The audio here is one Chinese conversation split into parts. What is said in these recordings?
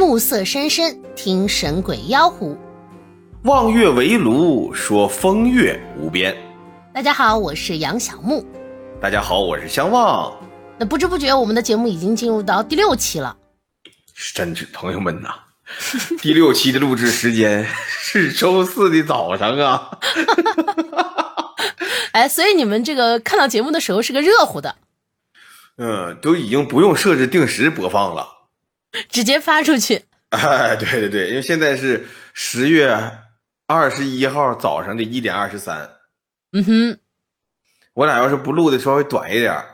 暮色深深，听神鬼妖狐。望月围炉，说风月无边。大家好，我是杨小木。大家好，我是相望。那不知不觉，我们的节目已经进入到第六期了。真是朋友们呐，第六期的录制时间是周四的早上啊。哎，所以你们这个看到节目的时候是个热乎的。嗯，都已经不用设置定时播放了，直接发出去。哎，对对对，因为现在是十月二十一号早上的一点二十三。嗯哼，我俩要是不录的稍微短一点，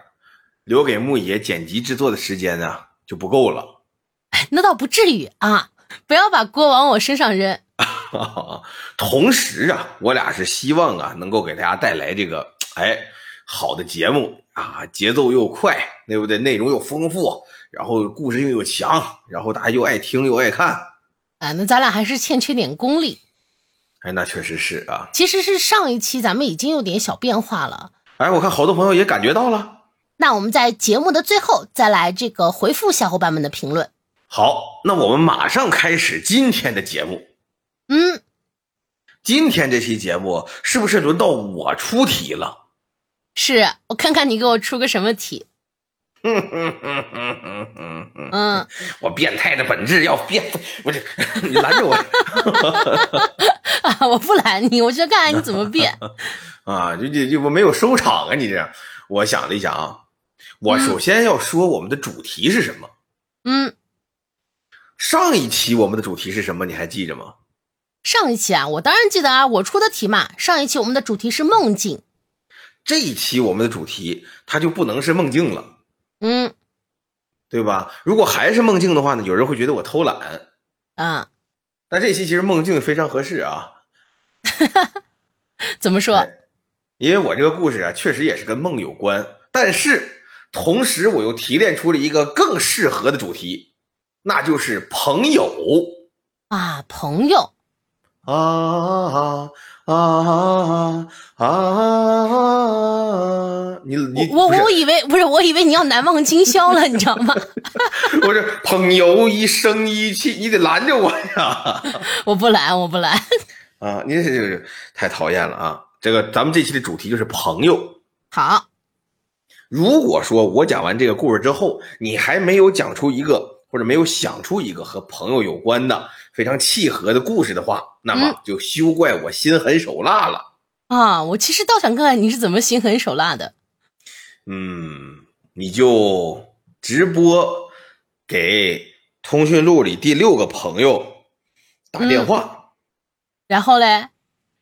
留给木爷剪辑制作的时间呢就不够了。哎，那倒不至于啊，不要把锅往我身上扔。同时啊，我俩是希望啊，能够给大家带来这个哎好的节目啊，节奏又快，对不对？内容又丰富，然后故事性又强，然后大家又爱听又爱看。啊，那咱俩还是欠缺点功力。哎，那确实是啊。其实是上一期咱们已经有点小变化了。哎，我看好多朋友也感觉到了。那我们在节目的最后再来这个回复小伙伴们的评论。好，那我们马上开始今天的节目。嗯，今天这期节目是不是轮到我出题了？是我看看你给我出个什么题。嗯，我变态的本质要变，我这 你拦着我啊！我不拦你，我就看看你怎么变啊！就就就我没有收场啊！你这样，我想了一想啊，我首先要说我们的主题是什么？嗯，上一期我们的主题是什么？你还记着吗？上一期啊，我当然记得啊，我出的题嘛。上一期我们的主题是梦境，这一期我们的主题它就不能是梦境了，嗯，对吧？如果还是梦境的话呢，有人会觉得我偷懒，啊。那这期其实梦境非常合适啊，怎么说？因为我这个故事啊，确实也是跟梦有关，但是同时我又提炼出了一个更适合的主题，那就是朋友啊，朋友。啊啊啊啊！你你我我以为不是，我以为你要难忘今宵了，你知道吗？我这朋友一生一起，你得拦着我呀！我不拦，我不拦。啊，你这是太讨厌了啊！这个咱们这期的主题就是朋友。好，如果说我讲完这个故事之后，你还没有讲出一个。或者没有想出一个和朋友有关的非常契合的故事的话，那么就休怪我心狠手辣了啊！我其实倒想看看你是怎么心狠手辣的。嗯，你就直播给通讯录里第六个朋友打电话，然后嘞？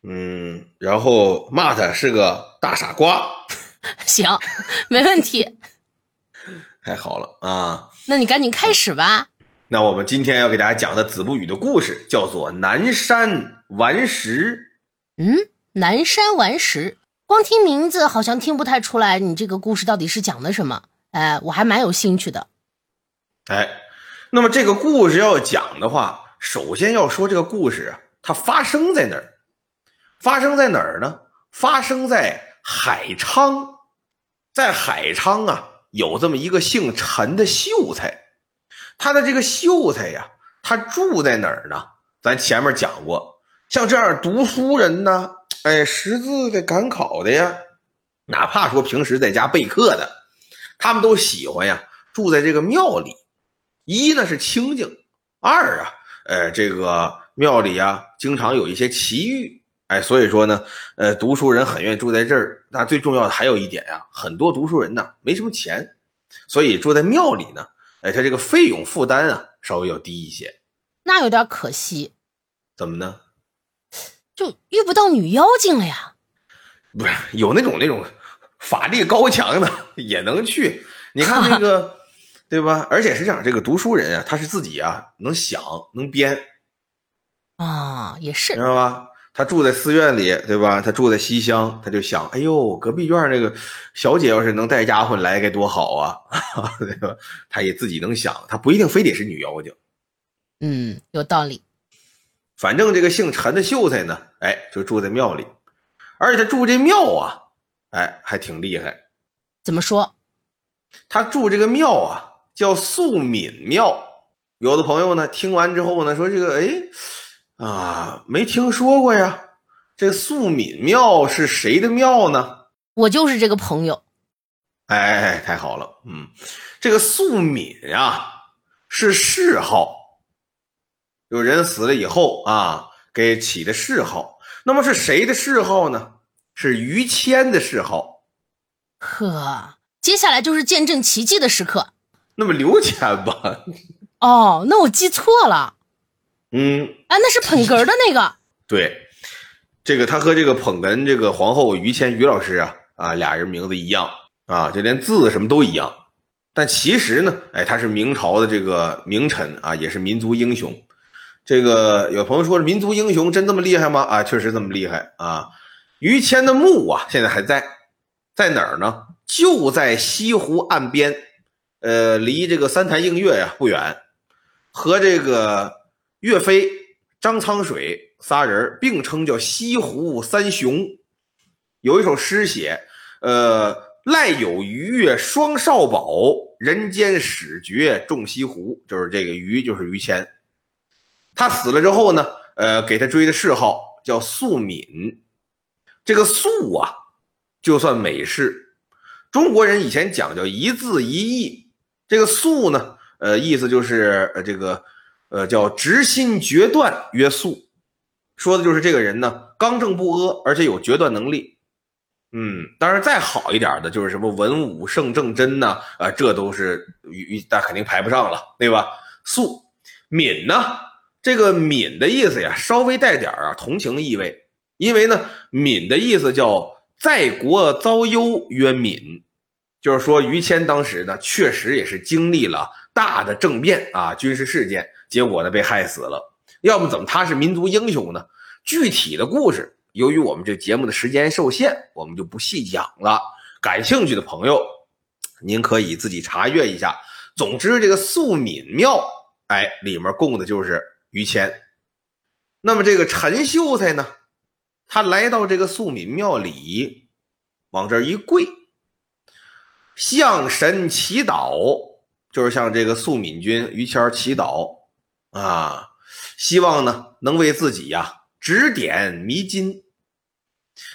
嗯，然后骂他是个大傻瓜。行，没问题。太好了啊！那你赶紧开始吧。那我们今天要给大家讲的子不语的故事叫做《南山顽石》。嗯，南山顽石，光听名字好像听不太出来，你这个故事到底是讲的什么？哎，我还蛮有兴趣的。哎，那么这个故事要讲的话，首先要说这个故事啊，它发生在哪儿？发生在哪儿呢？发生在海昌，在海昌啊。有这么一个姓陈的秀才，他的这个秀才呀，他住在哪儿呢？咱前面讲过，像这样读书人呢，哎，识字的、赶考的呀，哪怕说平时在家备课的，他们都喜欢呀，住在这个庙里。一呢是清静，二啊，呃，这个庙里啊，经常有一些奇遇。哎，所以说呢，呃，读书人很愿意住在这儿。那最重要的还有一点呀，很多读书人呢没什么钱，所以住在庙里呢，哎，他这个费用负担啊稍微要低一些。那有点可惜。怎么呢？就遇不到女妖精了呀？不是，有那种那种法力高强的也能去。你看那个，对吧？而且是这样，这个读书人啊，他是自己啊能想能编啊，也是，知道吧？他住在寺院里，对吧？他住在西厢，他就想：哎呦，隔壁院那个小姐要是能带丫鬟来，该多好啊！对吧？他也自己能想，他不一定非得是女妖精。嗯，有道理。反正这个姓陈的秀才呢，哎，就住在庙里，而且他住这庙啊，哎，还挺厉害。怎么说？他住这个庙啊，叫素敏庙。有的朋友呢，听完之后呢，说这个，哎，啊，没听说过呀。这素敏庙是谁的庙呢？我就是这个朋友。哎，太好了，嗯，这个素敏啊，是谥号。有人死了以后啊，给起的谥号。那么是谁的谥号呢？是于谦的谥号。呵，接下来就是见证奇迹的时刻。那么刘谦吧？哦，那我记错了。嗯，啊，那是捧哏的那个。对。这个他和这个捧哏这个皇后于谦于老师啊啊俩人名字一样啊，就连字什么都一样。但其实呢，哎，他是明朝的这个名臣啊，也是民族英雄。这个有朋友说，民族英雄真这么厉害吗？啊，确实这么厉害啊。于谦的墓啊，现在还在，在哪儿呢？就在西湖岸边，呃，离这个三潭映月呀不远，和这个岳飞、张苍水。仨人并称叫西湖三雄，有一首诗写：“呃，赖有余岳双少保，人间始觉众西湖。”就是这个于，就是于谦。他死了之后呢，呃，给他追的谥号叫素敏。这个素啊，就算美式。中国人以前讲究一字一义，这个素呢，呃，意思就是呃这个呃叫执心决断曰素。说的就是这个人呢，刚正不阿，而且有决断能力。嗯，当然再好一点的，就是什么文武圣正真呐，啊，这都是与但肯定排不上了，对吧？素敏呢，这个敏的意思呀，稍微带点啊同情意味，因为呢，敏的意思叫在国遭忧曰敏，就是说于谦当时呢，确实也是经历了大的政变啊，军事事件，结果呢被害死了。要不怎么他是民族英雄呢？具体的故事，由于我们这节目的时间受限，我们就不细讲了。感兴趣的朋友，您可以自己查阅一下。总之，这个素敏庙，哎，里面供的就是于谦。那么这个陈秀才呢，他来到这个素敏庙里，往这一跪，向神祈祷，就是向这个素敏君于谦祈祷啊。希望呢，能为自己呀指点迷津。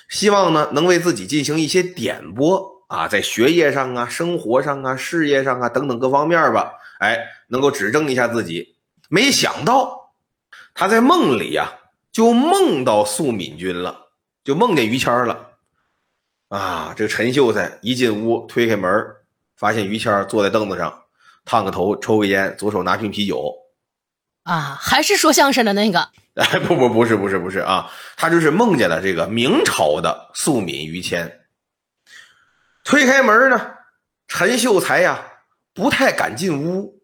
希望呢，能为自己进行一些点拨啊，在学业上啊、生活上啊、事业上啊等等各方面吧，哎，能够指正一下自己。没想到他在梦里呀，就梦到素敏君了，就梦见于谦了。啊，这个陈秀才一进屋，推开门，发现于谦坐在凳子上，烫个头，抽个烟，左手拿瓶啤酒。啊，还是说相声的那个？哎，不不不是不是不是啊，他就是梦见了这个明朝的素敏于谦。推开门呢，陈秀才呀不太敢进屋。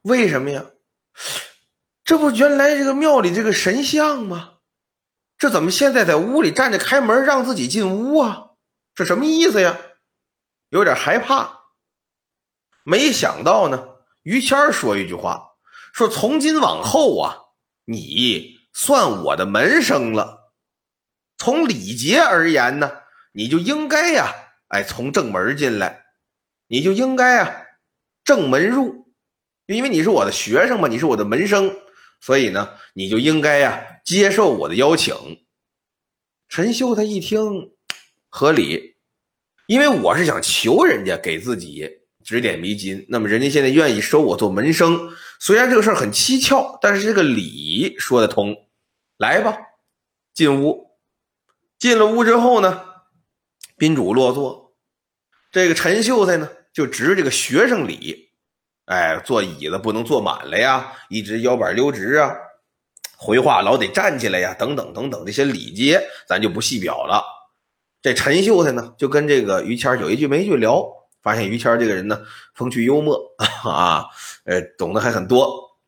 为什么呀？这不原来这个庙里这个神像吗？这怎么现在在屋里站着开门让自己进屋啊？这什么意思呀？有点害怕。没想到呢，于谦说一句话。说从今往后啊，你算我的门生了。从礼节而言呢，你就应该呀，哎，从正门进来，你就应该啊，正门入，因为你是我的学生嘛，你是我的门生，所以呢，你就应该呀，接受我的邀请。陈秀他一听，合理，因为我是想求人家给自己。指点迷津，那么人家现在愿意收我做门生，虽然这个事儿很蹊跷，但是这个理说得通。来吧，进屋。进了屋之后呢，宾主落座。这个陈秀才呢，就执这个学生礼，哎，坐椅子不能坐满了呀，一直腰板溜直啊，回话老得站起来呀，等等等等这些礼节，咱就不细表了。这陈秀才呢，就跟这个于谦有一句没一句聊。发现于谦这个人呢，风趣幽默啊，呃，懂得还很多。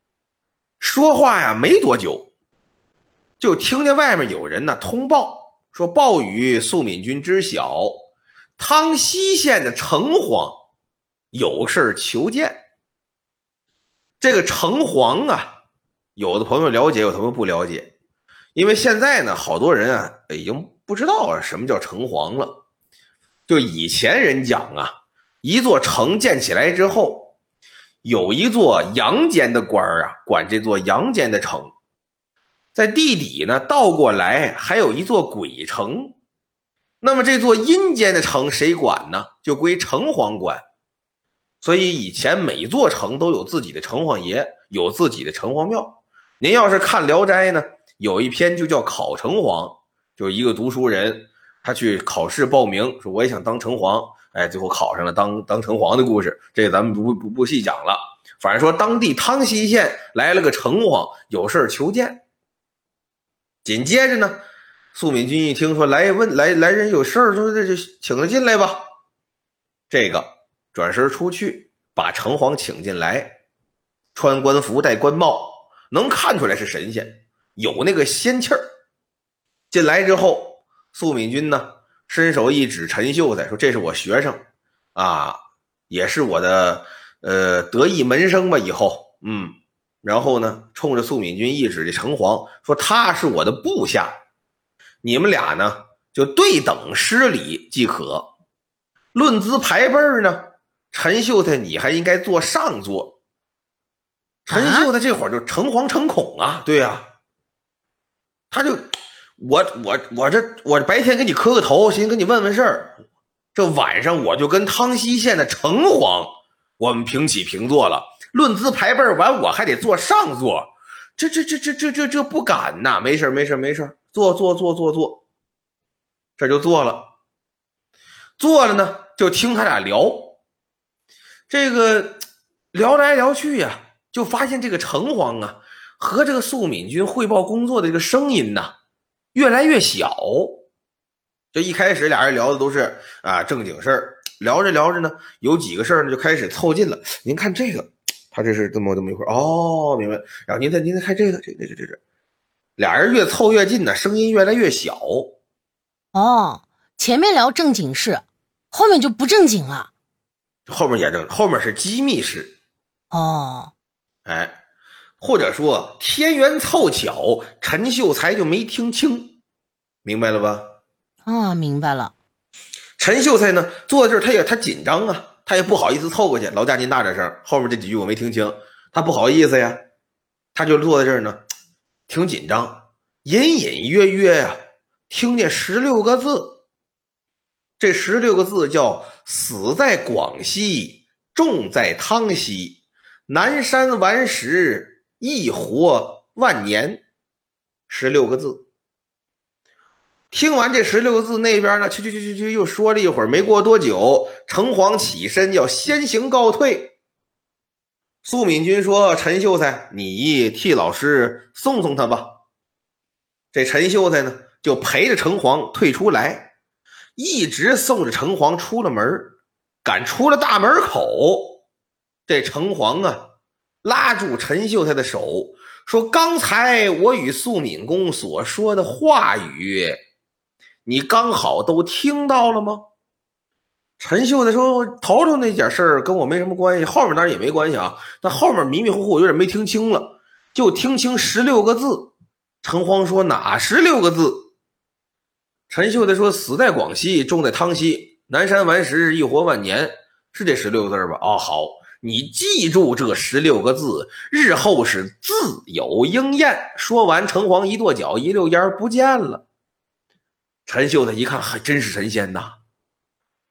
说话呀，没多久，就听见外面有人呢通报说：“暴雨素敏君知晓，汤溪县的城隍有事求见。”这个城隍啊，有的朋友了解，有的朋友不了解，因为现在呢，好多人啊已经不知道什么叫城隍了。就以前人讲啊。一座城建起来之后，有一座阳间的官儿啊，管这座阳间的城，在地底呢，倒过来还有一座鬼城。那么这座阴间的城谁管呢？就归城隍管。所以以前每座城都有自己的城隍爷，有自己的城隍庙。您要是看《聊斋》呢，有一篇就叫考城隍，就是一个读书人，他去考试报名，说我也想当城隍，哎，最后考上了当当城隍的故事。这个咱们不不不细讲了。反正说当地汤溪县来了个城隍，有事求见。紧接着呢，素敏君一听说来问来来人有事儿，说这就请他进来吧。这个。转身出去，把城隍请进来，穿官服，戴官帽，能看出来是神仙，有那个仙气儿。进来之后，素敏君呢，伸手一指陈秀才，说：“这是我学生，啊，也是我的呃得意门生吧？以后，嗯。”然后呢，冲着苏敏君一指这城隍，说：“他是我的部下，你们俩呢就对等施礼即可。论资排辈呢。”陈秀才，你还应该坐上座。陈秀才这会儿就诚惶诚恐啊，对呀，他就我我我这我白天给你磕个头，寻思跟你问问事儿，这晚上我就跟汤溪县的城隍我们平起平坐了，论资排辈完我还得坐上座，这这这这这这这不敢呐，没事没事没事坐坐坐坐坐，这就坐了，坐了呢就听他俩聊。这个聊来聊去呀，就发现这个城隍啊和这个素敏君汇报工作的这个声音呐越来越小。这一开始俩人聊的都是啊正经事儿，聊着聊着呢，有几个事儿呢就开始凑近了。您看这个，他这是这么这么一会儿哦，明白。然后您再您再看这个，这这这这这，俩人越凑越近呢，声音越来越小。哦，前面聊正经事，后面就不正经了。后面也正，后面是机密室，哦，哎，或者说天缘凑巧，陈秀才就没听清，明白了吧？啊，明白了。陈秀才呢，坐在这儿，他也他紧张啊，他也不好意思凑过去。劳驾您大点声，后面这几句我没听清，他不好意思呀，他就坐在这儿呢，挺紧张，隐隐约约呀，听见十六个字。这十六个字叫“死在广西，重在汤溪，南山顽石，一活万年”。十六个字。听完这十六个字，那边呢，去去去去去，又说了一会儿。没过多久，城隍起身要先行告退。苏敏君说：“陈秀才，你替老师送送他吧。”这陈秀才呢，就陪着城隍退出来。一直送着城隍出了门赶出了大门口，这城隍啊，拉住陈秀才的手，说：“刚才我与素敏公所说的话语，你刚好都听到了吗？”陈秀才说：“头头那点事儿跟我没什么关系，后面当然也没关系啊。但后面迷迷糊糊，有点没听清了，就听清十六个字。”城隍说：“哪十六个字？”陈秀才说：“死在广西，重在汤溪，南山顽石，一活万年，是这十六个字吧？哦，好，你记住这十六个字，日后是自有应验。”说完，城隍一跺脚，一溜烟不见了。陈秀才一看，还真是神仙呐！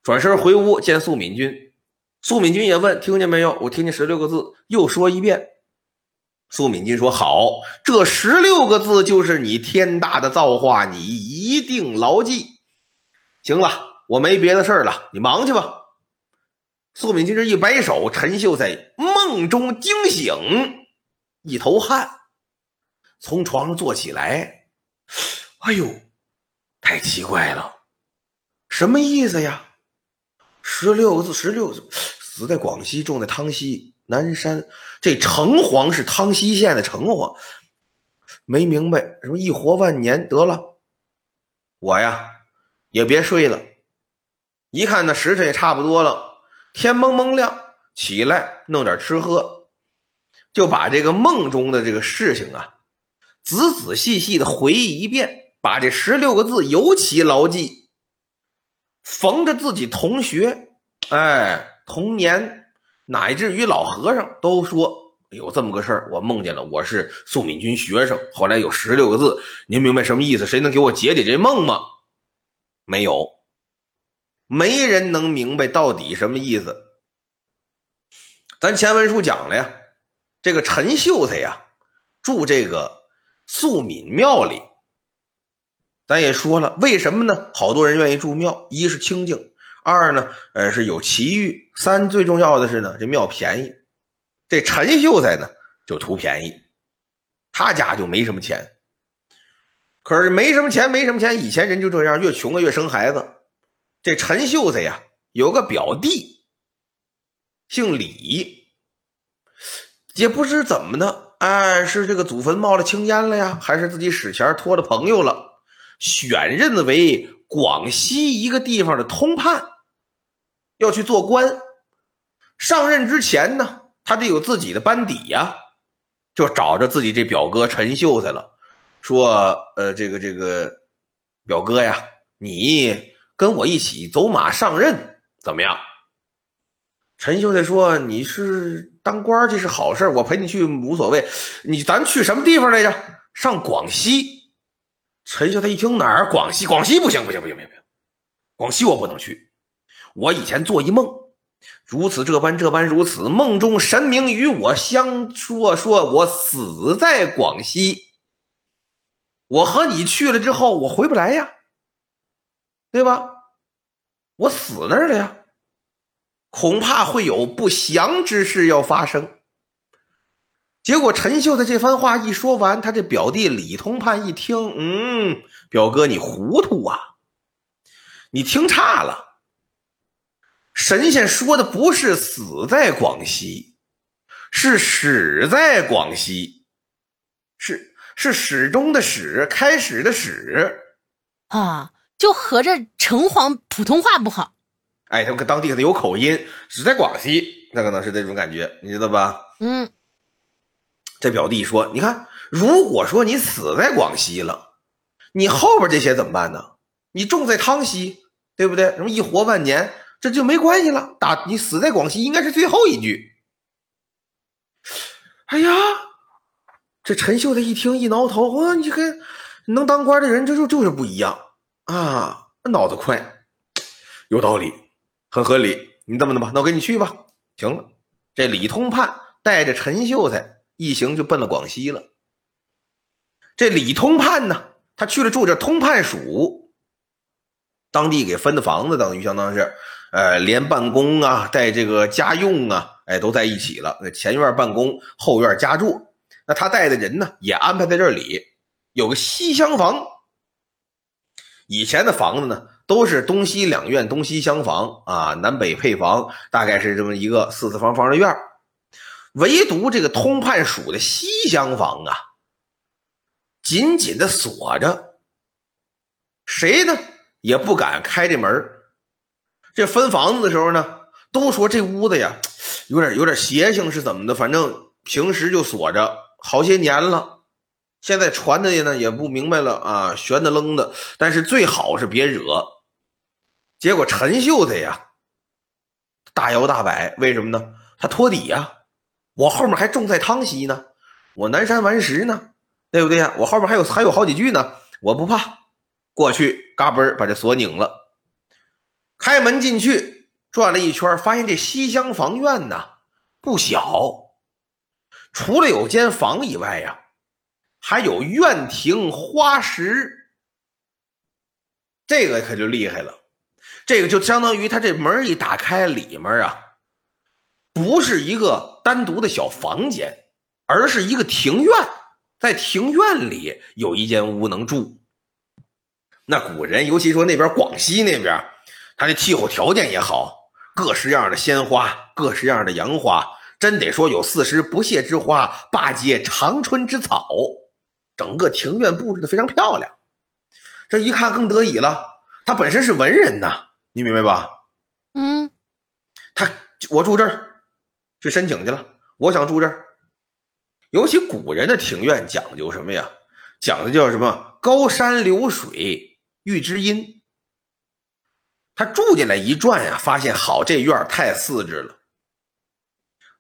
转身回屋见素敏君，素敏君也问：“听见没有？”我听见十六个字，又说一遍。苏敏金说：“好，这十六个字就是你天大的造化，你一定牢记。行了，我没别的事儿了，你忙去吧。”苏敏金这一摆手，陈秀在梦中惊醒，一头汗，从床上坐起来。哎呦，太奇怪了，什么意思呀？十六个字，十六字，死在广西，种在汤溪。南山这城隍是汤溪县的城隍，没明白什么一活万年得了，我呀也别睡了，一看那时辰也差不多了，天蒙蒙亮，起来弄点吃喝，就把这个梦中的这个事情啊，仔仔细细的回忆一遍，把这十六个字尤其牢记，逢着自己同学，哎，童年。乃至于老和尚都说有这么个事儿，我梦见了，我是宋敏君学生。后来有十六个字，您明白什么意思？谁能给我解解这梦吗？没有，没人能明白到底什么意思。咱前文书讲了呀，这个陈秀才呀，住这个素敏庙里。咱也说了，为什么呢？好多人愿意住庙，一是清静，二呢，呃，是有奇遇，三最重要的是呢，这庙便宜。这陈秀才呢，就图便宜，他家就没什么钱。可是没什么钱，没什么钱，以前人就这样，越穷啊越生孩子。这陈秀才呀，有个表弟。姓李，也不知怎么的，哎，是这个祖坟冒了青烟了呀，还是自己使钱托了朋友了，选任为广西一个地方的通判，要去做官。上任之前呢，他得有自己的班底呀，就找着自己这表哥陈秀才了，说：“呃，这个这个表哥呀，你跟我一起走马上任，怎么样？”陈秀才说：“你是当官，这是好事我陪你去无所谓。你咱去什么地方来着？上广西。”陈秀才一听哪儿？广西？广西不行，不行，不行，不行，广西我不能去。我以前做一梦，如此这般，这般如此。梦中神明与我相说，说我死在广西。我和你去了之后，我回不来呀，对吧？我死那儿了呀。恐怕会有不祥之事要发生。结果陈秀的这番话一说完，他这表弟李通判一听，嗯，表哥你糊涂啊，你听差了。神仙说的不是死在广西，是始在广西，是是始终的始，开始的始啊，就合着城隍普通话不好。哎，他们当地可能有口音，只在广西，那可能是这种感觉，你知道吧？嗯。这表弟说：“你看，如果说你死在广西了，你后边这些怎么办呢？你种在汤溪，对不对？什么一活万年，这就没关系了。打你死在广西，应该是最后一句。”哎呀，这陈秀才一听一挠头，哇，你跟能当官的人，这就就是不一样啊，脑子快，有道理。很合理，你这么的吧，那我跟你去吧。行了，这李通判带着陈秀才一行就奔了广西了。这李通判呢，他去了住这通判署，当地给分的房子，等于相当是，呃，连办公啊，带这个家用啊，哎，都在一起了。前院办公，后院家住。那他带的人呢，也安排在这里，有个西厢房。以前的房子呢？都是东西两院，东西厢房啊，南北配房，大概是这么一个四四方方的院唯独这个通判署的西厢房啊，紧紧的锁着，谁呢也不敢开这门这分房子的时候呢，都说这屋子呀，有点有点邪性，是怎么的？反正平时就锁着好些年了。现在传的呢也不明白了啊，悬的愣的。但是最好是别惹。结果陈秀才呀，大摇大摆，为什么呢？他托底呀，我后面还重在汤溪呢，我南山顽石呢，对不对呀？我后面还有还有好几句呢，我不怕。过去嘎嘣把这锁拧了，开门进去，转了一圈，发现这西厢房院呢不小，除了有间房以外呀，还有院庭花石，这个可就厉害了。这个就相当于他这门一打开，里面啊，不是一个单独的小房间，而是一个庭院，在庭院里有一间屋能住。那古人，尤其说那边广西那边，他的气候条件也好，各式样的鲜花，各式样的杨花，真得说有四时不谢之花，八节长春之草，整个庭院布置的非常漂亮。这一看更得意了，他本身是文人呐。你明白吧？嗯，他我住这儿去申请去了。我想住这儿，尤其古人的庭院讲究什么呀？讲的叫什么？高山流水遇知音。他住进来一转呀，发现好这院太四致了。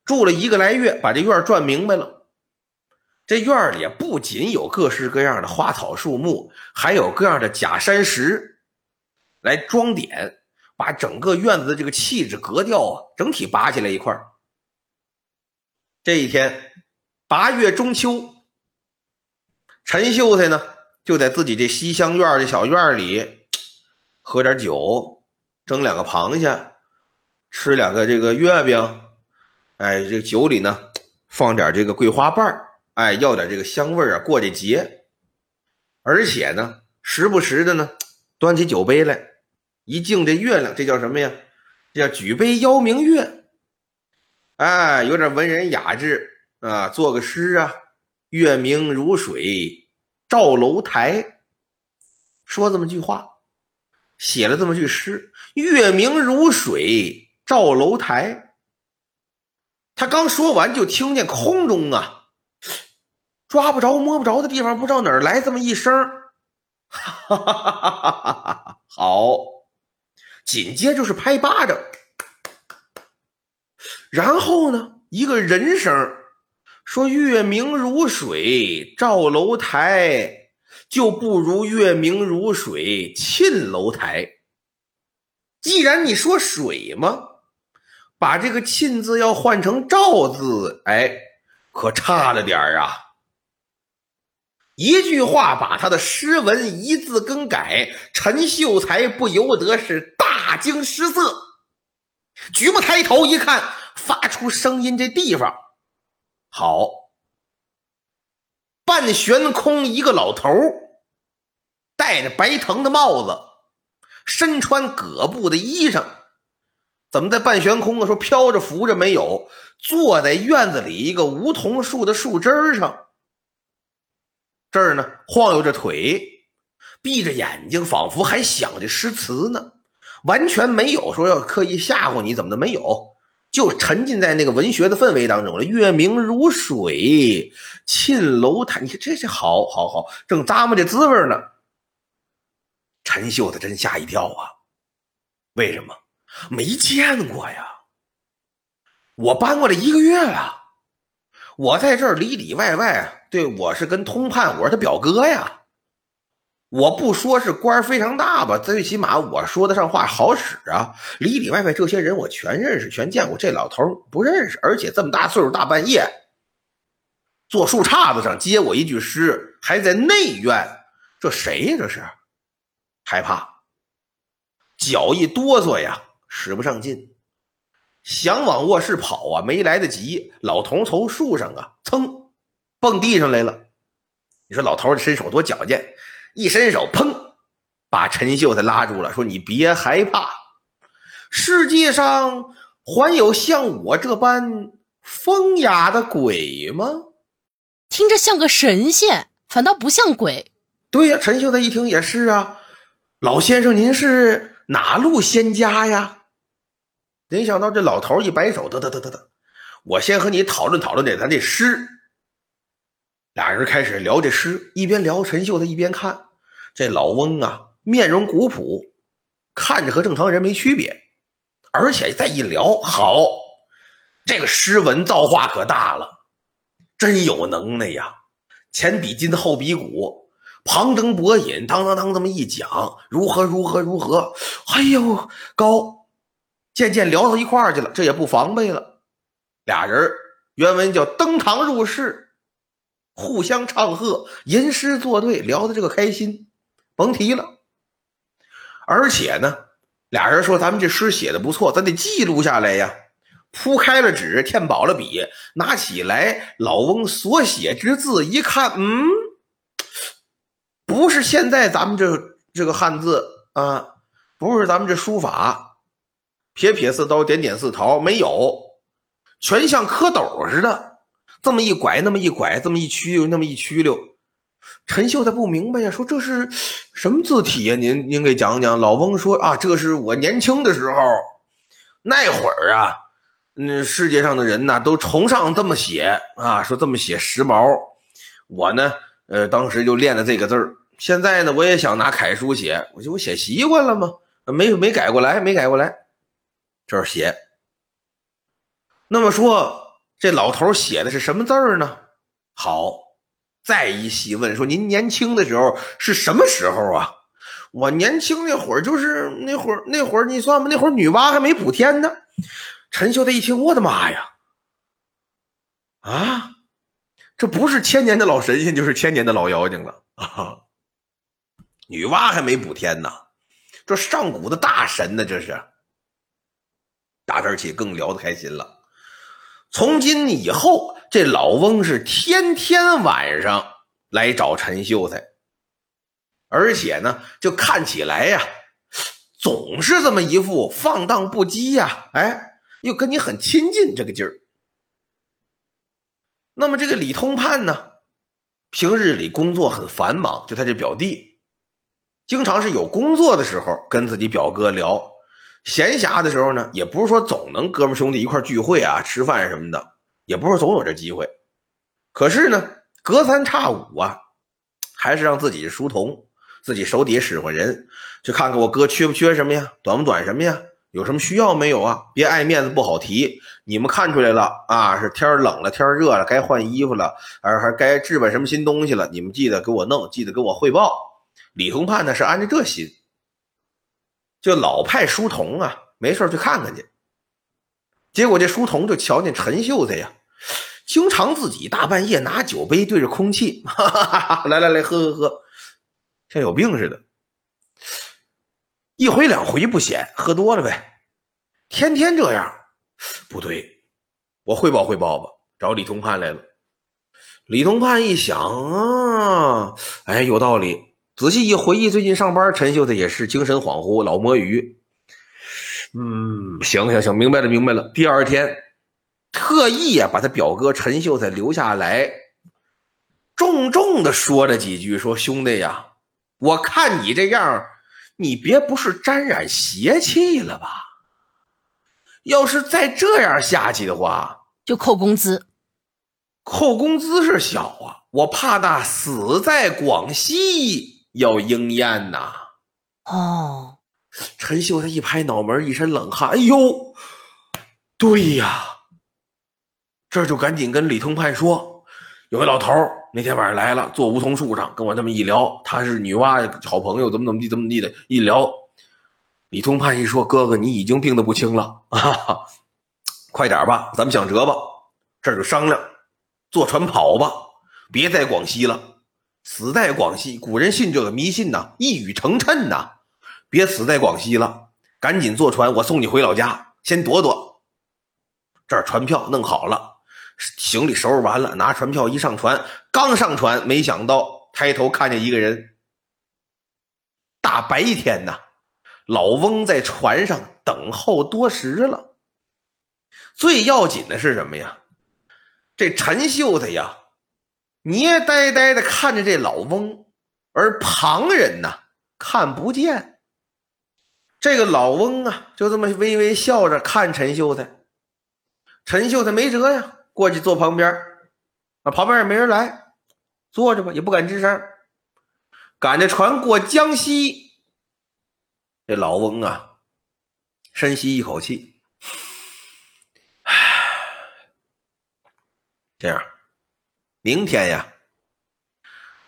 住了一个来月，把这院转明白了。这院里不仅有各式各样的花草树木，还有各样的假山石来装点，把整个院子的这个气质格调啊，整体拔起来一块这一天，八月中秋，陈秀才呢就在自己这西厢院的小院里喝点酒，蒸两个螃蟹，吃两个这个月饼。哎，这酒里呢放点这个桂花瓣哎，要点这个香味啊，过这节。而且呢，时不时的呢，端起酒杯来，一敬这月亮，这叫什么呀？这叫举杯邀明月。哎，有点文人雅致啊，作个诗啊，“月明如水照楼台”，说这么句话，写了这么句诗，“月明如水照楼台”。他刚说完，就听见空中啊，抓不着、摸不着的地方，不知道哪儿来这么一声，哈哈哈哈哈哈！好，紧接着是拍巴掌，然后呢，一个人声说：“月明如水照楼台，就不如月明如水沁楼台。既然你说水嘛。”把这个“沁”字要换成“赵”字，哎，可差了点儿啊！一句话把他的诗文一字更改，陈秀才不由得是大惊失色，举目抬头一看，发出声音这地方，好，半悬空一个老头戴着白藤的帽子，身穿葛布的衣裳。怎么在半悬空啊？说飘着浮着没有，坐在院子里一个梧桐树的树枝上，这儿呢晃悠着腿，闭着眼睛，仿佛还想着诗词呢，完全没有说要刻意吓唬你，怎么的没有，就沉浸在那个文学的氛围当中了。月明如水，沁楼台，你看这这好好好，正咂摸这滋味呢。陈秀才真吓一跳啊！为什么？没见过呀！我搬过来一个月了，我在这儿里里外外，对我是跟通判，我是他表哥呀。我不说是官非常大吧，最起码我说得上话，好使啊。里里外外这些人我全认识，全见过。这老头不认识，而且这么大岁数，大半夜坐树杈子上接我一句诗，还在内院，这谁呀？这是害怕，脚一哆嗦呀。使不上劲，想往卧室跑啊，没来得及。老头从树上啊，噌，蹦地上来了。你说老头的身手多矫健，一伸手，砰，把陈秀才拉住了，说：“你别害怕，世界上还有像我这般风雅的鬼吗？”听着像个神仙，反倒不像鬼。对呀，陈秀才一听也是啊，老先生，您是哪路仙家呀？没想到这老头一摆手，得得得得得，我先和你讨论讨论这咱这诗。俩人开始聊这诗，一边聊，陈秀才一边看。这老翁啊，面容古朴，看着和正常人没区别，而且再一聊，好，这个诗文造化可大了，真有能耐呀！前比筋，后比骨，旁征博引，当当当这么一讲，如何如何如何，哎呦，高。渐渐聊到一块儿去了，这也不防备了。俩人原文叫登堂入室，互相唱和，吟诗作对，聊的这个开心，甭提了。而且呢，俩人说咱们这诗写的不错，咱得记录下来呀。铺开了纸，添饱了笔，拿起来老翁所写之字一看，嗯，不是现在咱们这这个汉字啊，不是咱们这书法。撇撇似刀，点点似桃，没有，全像蝌蚪似的，这么一拐，那么一拐，这么一曲溜，那么一曲溜。陈秀才不明白呀，说这是什么字体呀？您您给讲讲。老翁说啊，这是我年轻的时候，那会儿啊，那世界上的人呢都崇尚这么写啊，说这么写时髦。我呢，呃，当时就练了这个字儿。现在呢，我也想拿楷书写，我就我写习惯了嘛，没没改过来，没改过来。这儿写，那么说这老头写的是什么字儿呢？好，再一细问，说您年轻的时候是什么时候啊？我年轻那会儿就是那会儿，那会儿你算吧，那会儿女娲还没补天呢。陈秀才一听，我的妈呀！啊，这不是千年的老神仙，就是千年的老妖精了啊！女娲还没补天呢，这上古的大神呢，这是。打这起更聊得开心了。从今以后，这老翁是天天晚上来找陈秀才，而且呢，就看起来呀，总是这么一副放荡不羁呀，哎，又跟你很亲近这个劲儿。那么这个李通判呢，平日里工作很繁忙，就他这表弟，经常是有工作的时候跟自己表哥聊。闲暇的时候呢，也不是说总能哥们兄弟一块聚会啊、吃饭什么的，也不是总有这机会。可是呢，隔三差五啊，还是让自己书童、自己手底下使唤人去看看我哥缺不缺什么呀，短不短什么呀，有什么需要没有啊？别碍面子不好提。你们看出来了啊，是天冷了、天热了，该换衣服了，还还该置办什么新东西了？你们记得给我弄，记得给我汇报。李通判呢是按着这心。就老派书童啊，没事去看看去。结果这书童就瞧见陈秀才呀，经常自己大半夜拿酒杯对着空气，哈哈哈哈来来来，喝喝喝，像有病似的。一回两回不显，喝多了呗。天天这样，不对，我汇报汇报吧，找李通判来了。李通判一想啊，哎，有道理。仔细一回忆，最近上班，陈秀才也是精神恍惚，老摸鱼。嗯，行行行，明白了明白了。第二天，特意呀把他表哥陈秀才留下来，重重的说了几句，说：“兄弟呀，我看你这样，你别不是沾染邪气了吧？要是再这样下去的话，就扣工资。扣工资是小啊，我怕那死在广西。”要应验呐！哦，陈秀才一拍脑门，一身冷汗。哎呦，对呀，这就赶紧跟李通判说：“有个老头那天晚上来了，坐梧桐树上跟我这么一聊，他是女娲好朋友，怎么怎么地，怎么地的。一聊，李通判一说：‘哥哥，你已经病得不轻了啊，快点吧，咱们想辙吧。’这就商量，坐船跑吧，别在广西了。”死在广西，古人信这个迷信呐，一语成谶呐。别死在广西了，赶紧坐船，我送你回老家，先躲躲。这儿船票弄好了，行李收拾完了，拿船票一上船，刚上船，没想到抬头看见一个人。大白天呐，老翁在船上等候多时了。最要紧的是什么呀？这陈秀才呀。捏呆呆的看着这老翁，而旁人呢看不见。这个老翁啊，就这么微微笑着看陈秀才。陈秀才没辙呀，过去坐旁边啊，旁边也没人来，坐着吧，也不敢吱声。赶着船过江西，这老翁啊，深吸一口气，唉，这样。明天呀，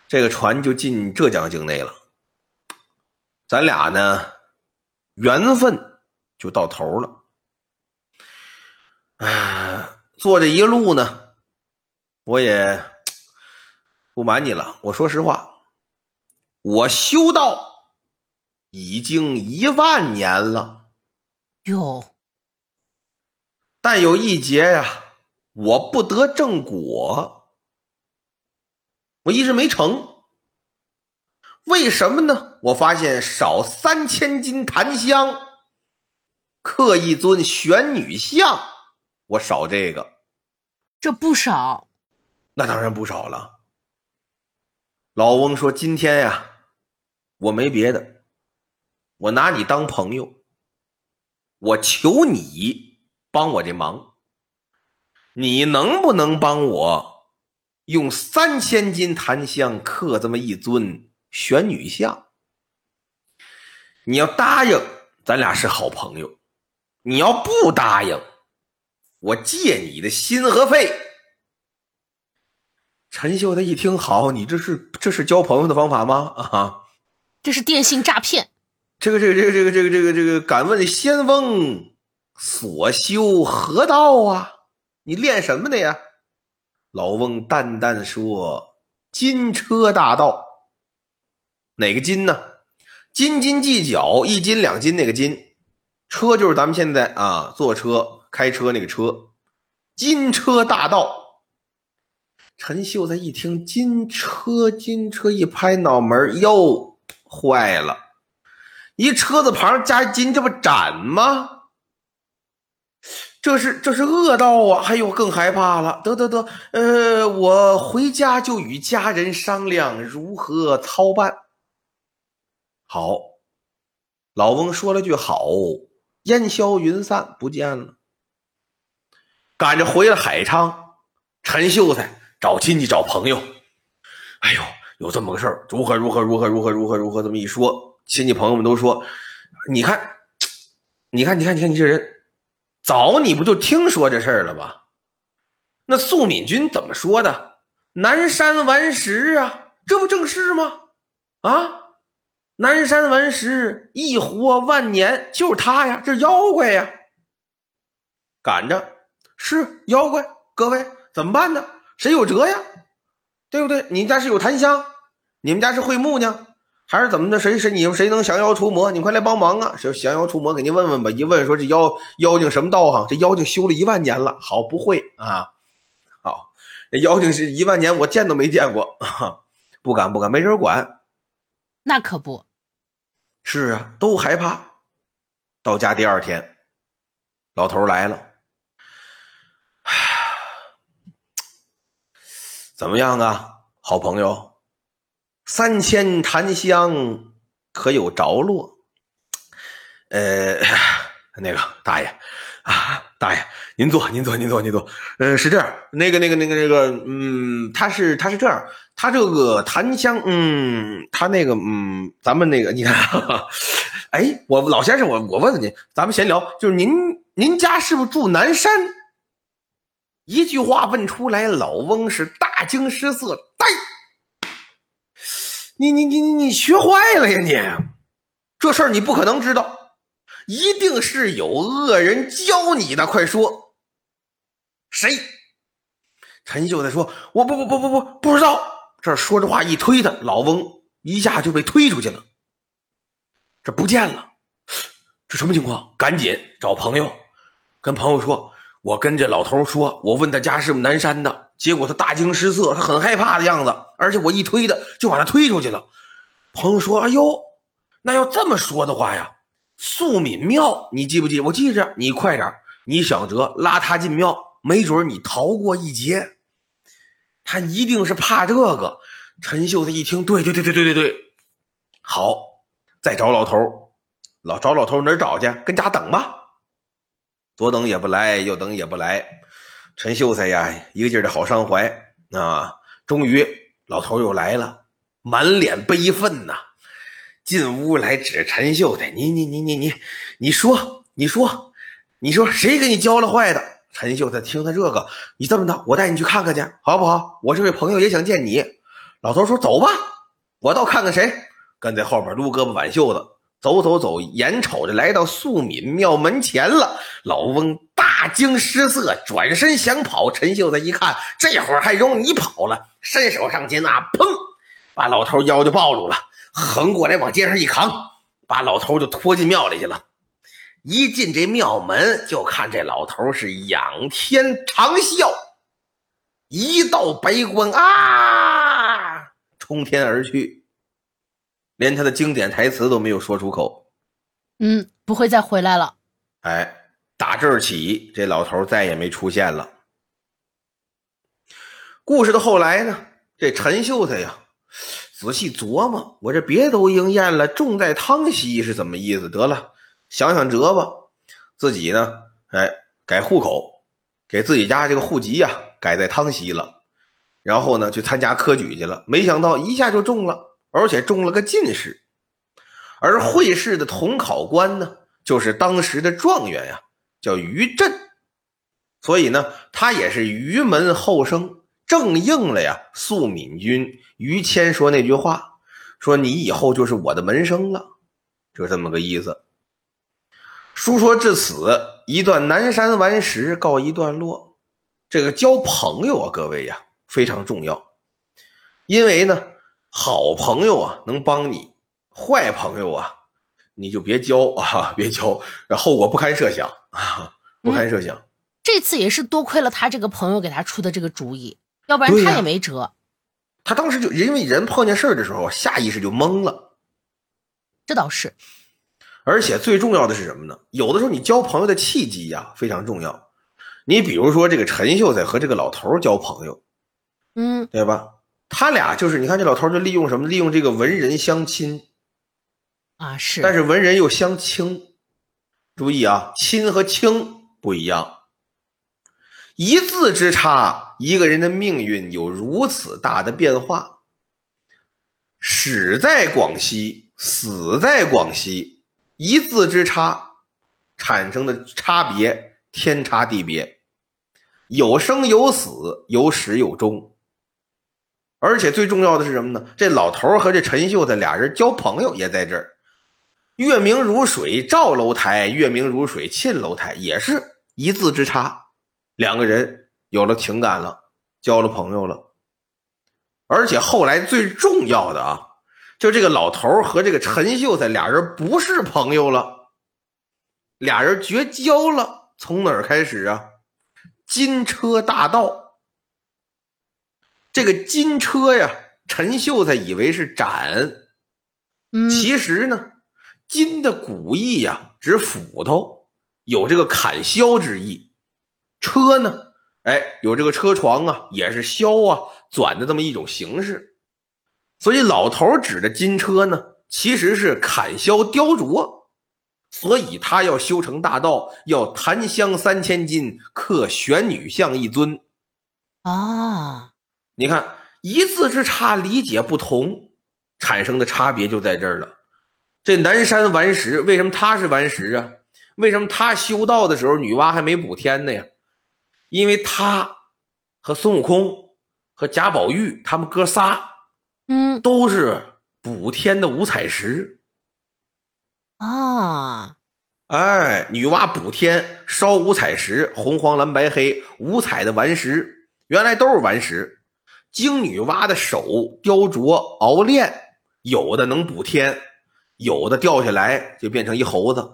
这个船就进浙江境内了。咱俩呢，缘分就到头了。哎，坐这一路呢，我也不瞒你了。我说实话，我修道已经一万年了。哟，但有一劫呀，我不得正果。我一直没成，为什么呢？我发现少三千斤檀香，刻一尊玄女像，我少这个，这不少，那当然不少了。老翁说：“今天呀，我没别的，我拿你当朋友，我求你帮我这忙，你能不能帮我？”用三千斤檀香刻这么一尊玄女像，你要答应，咱俩是好朋友；你要不答应，我借你的心和肺。陈秀才一听，好，你这是这是交朋友的方法吗？啊，这是电信诈骗。这个这个这个这个这个这个这个，敢问仙翁所修何道啊？你练什么的呀？老翁淡淡说：“金车大道。”哪个金呢？斤斤计较，一斤两斤那个斤。车就是咱们现在啊，坐车开车那个车。金车大道。陈秀才一听金车，金车一拍脑门哟，坏了！一车子旁加金，这不斩吗？这是这是恶道啊！哎呦，更害怕了。得得得，呃，我回家就与家人商量如何操办。好，老翁说了句好，烟消云散，不见了。赶着回了海昌，陈秀才找亲戚找朋友。哎呦，有这么个事儿，如何如何如何如何如何如何？这么一说，亲戚朋友们都说：“你看，你看，你看，你看，你这人。”早你不就听说这事儿了吧？那素敏君怎么说的？南山顽石啊，这不正是吗？啊，南山顽石一活万年，就是他呀，这妖怪呀！赶着是妖怪，各位怎么办呢？谁有辙呀？对不对？你们家是有檀香，你们家是会木呢？还是怎么的？谁谁你们谁能降妖除魔？你快来帮忙啊！谁降妖除魔？给您问问吧。一问说这妖妖精什么道行？这妖精修了一万年了。好，不会啊。好，这妖精是一万年，我见都没见过。不敢不敢，没人管。那可不是啊，都害怕。到家第二天，老头来了。怎么样啊，好朋友？三千檀香可有着落？呃，那个大爷啊，大爷，您坐，您坐，您坐，您坐。嗯，是这样，那个，那个，那个，那个，嗯，他是，他是这样，他这个檀香，嗯，他那个，嗯，咱们那个，你看，哎，我老先生，我我问问您，咱们闲聊，就是您，您家是不是住南山？一句话问出来，老翁是大惊失色，呆。你你你你你学坏了呀！你这事儿你不可能知道，一定是有恶人教你的。快说，谁？陈秀才说：“我不不不不不不知道。”这说着话一推他，老翁一下就被推出去了，这不见了。这什么情况？赶紧找朋友，跟朋友说：“我跟这老头说，我问他家是不是南山的。”结果他大惊失色，他很害怕的样子，而且我一推他，就把他推出去了。朋友说：“哎呦，那要这么说的话呀，素敏庙你记不记？我记着，你快点，你想辙拉他进庙，没准你逃过一劫。他一定是怕这个。”陈秀才一听，对对对对对对对，好，再找老头老找老头哪儿找去？跟家等吧，左等也不来，右等也不来。陈秀才呀，一个劲儿的好伤怀啊！终于，老头又来了，满脸悲愤呐，进屋来指陈秀才：“你你你你你，你说你说你说谁给你教了坏的？”陈秀才听他这个，你这么的，我带你去看看去，好不好？我这位朋友也想见你。老头说：“走吧，我倒看看谁。”跟在后边撸胳膊挽袖子。走走走，眼瞅着来到素敏庙门前了，老翁大惊失色，转身想跑。陈秀才一看，这会儿还容你跑了，伸手上前啊，砰，把老头腰就抱住了，横过来往街上一扛，把老头就拖进庙里去了。一进这庙门，就看这老头是仰天长啸，一道白光啊，冲天而去。连他的经典台词都没有说出口，嗯，不会再回来了。哎，打这儿起，这老头再也没出现了。故事的后来呢？这陈秀才呀，仔细琢磨，我这别都应验了，重在汤溪是怎么意思？得了，想想辙吧。自己呢，哎，改户口，给自己家这个户籍呀改在汤溪了，然后呢，去参加科举去了。没想到一下就中了。而且中了个进士，而会试的统考官呢，就是当时的状元呀，叫于震。所以呢，他也是于门后生，正应了呀素敏君于谦说那句话，说你以后就是我的门生了，就这么个意思。书说至此，一段南山顽石告一段落。这个交朋友啊，各位呀，非常重要，因为呢，好朋友啊能帮你，坏朋友啊你就别交 啊，别交，后果不堪设想啊，不堪设想。这次也是多亏了他这个朋友给他出的这个主意，要不然他也没辙。他当时就因为人碰见事儿的时候，下意识就懵了。这倒是。而且最重要的是什么呢？有的时候你交朋友的契机呀非常重要。你比如说这个陈秀才和这个老头交朋友，嗯，对吧？他俩就是你看这老头就利用什么？利用这个文人相亲啊，是。但是文人又相轻，注意啊，亲和轻不一样。一字之差，一个人的命运有如此大的变化。始在广西，死在广西。一字之差产生的差别天差地别，有生有死，有始有终。而且最重要的是什么呢？这老头和这陈秀才俩人交朋友也在这儿。月明如水照楼台，月明如水沁楼台，也是一字之差，两个人有了情感了，交了朋友了。而且后来最重要的啊。就这个老头和这个陈秀才俩人不是朋友了，俩人绝交了。从哪儿开始啊？金车大盗。这个金车呀，陈秀才以为是斩，其实呢，金的古意呀，指斧头，有这个砍削之意。车呢，哎，有这个车床啊，也是削啊、转的这么一种形式。所以老头指的金车呢，其实是砍削雕琢，所以他要修成大道，要檀香三千斤，刻玄女像一尊。啊，你看一字之差，理解不同，产生的差别就在这儿了。这南山顽石为什么他是顽石啊？为什么他修道的时候女娲还没补天呢呀？因为他和孙悟空和贾宝玉他们哥仨。嗯，都是补天的五彩石啊！哎，女娲补天烧五彩石，红黄蓝白黑五彩的顽石，原来都是顽石。经女娲的手雕琢熬炼，有的能补天，有的掉下来就变成一猴子，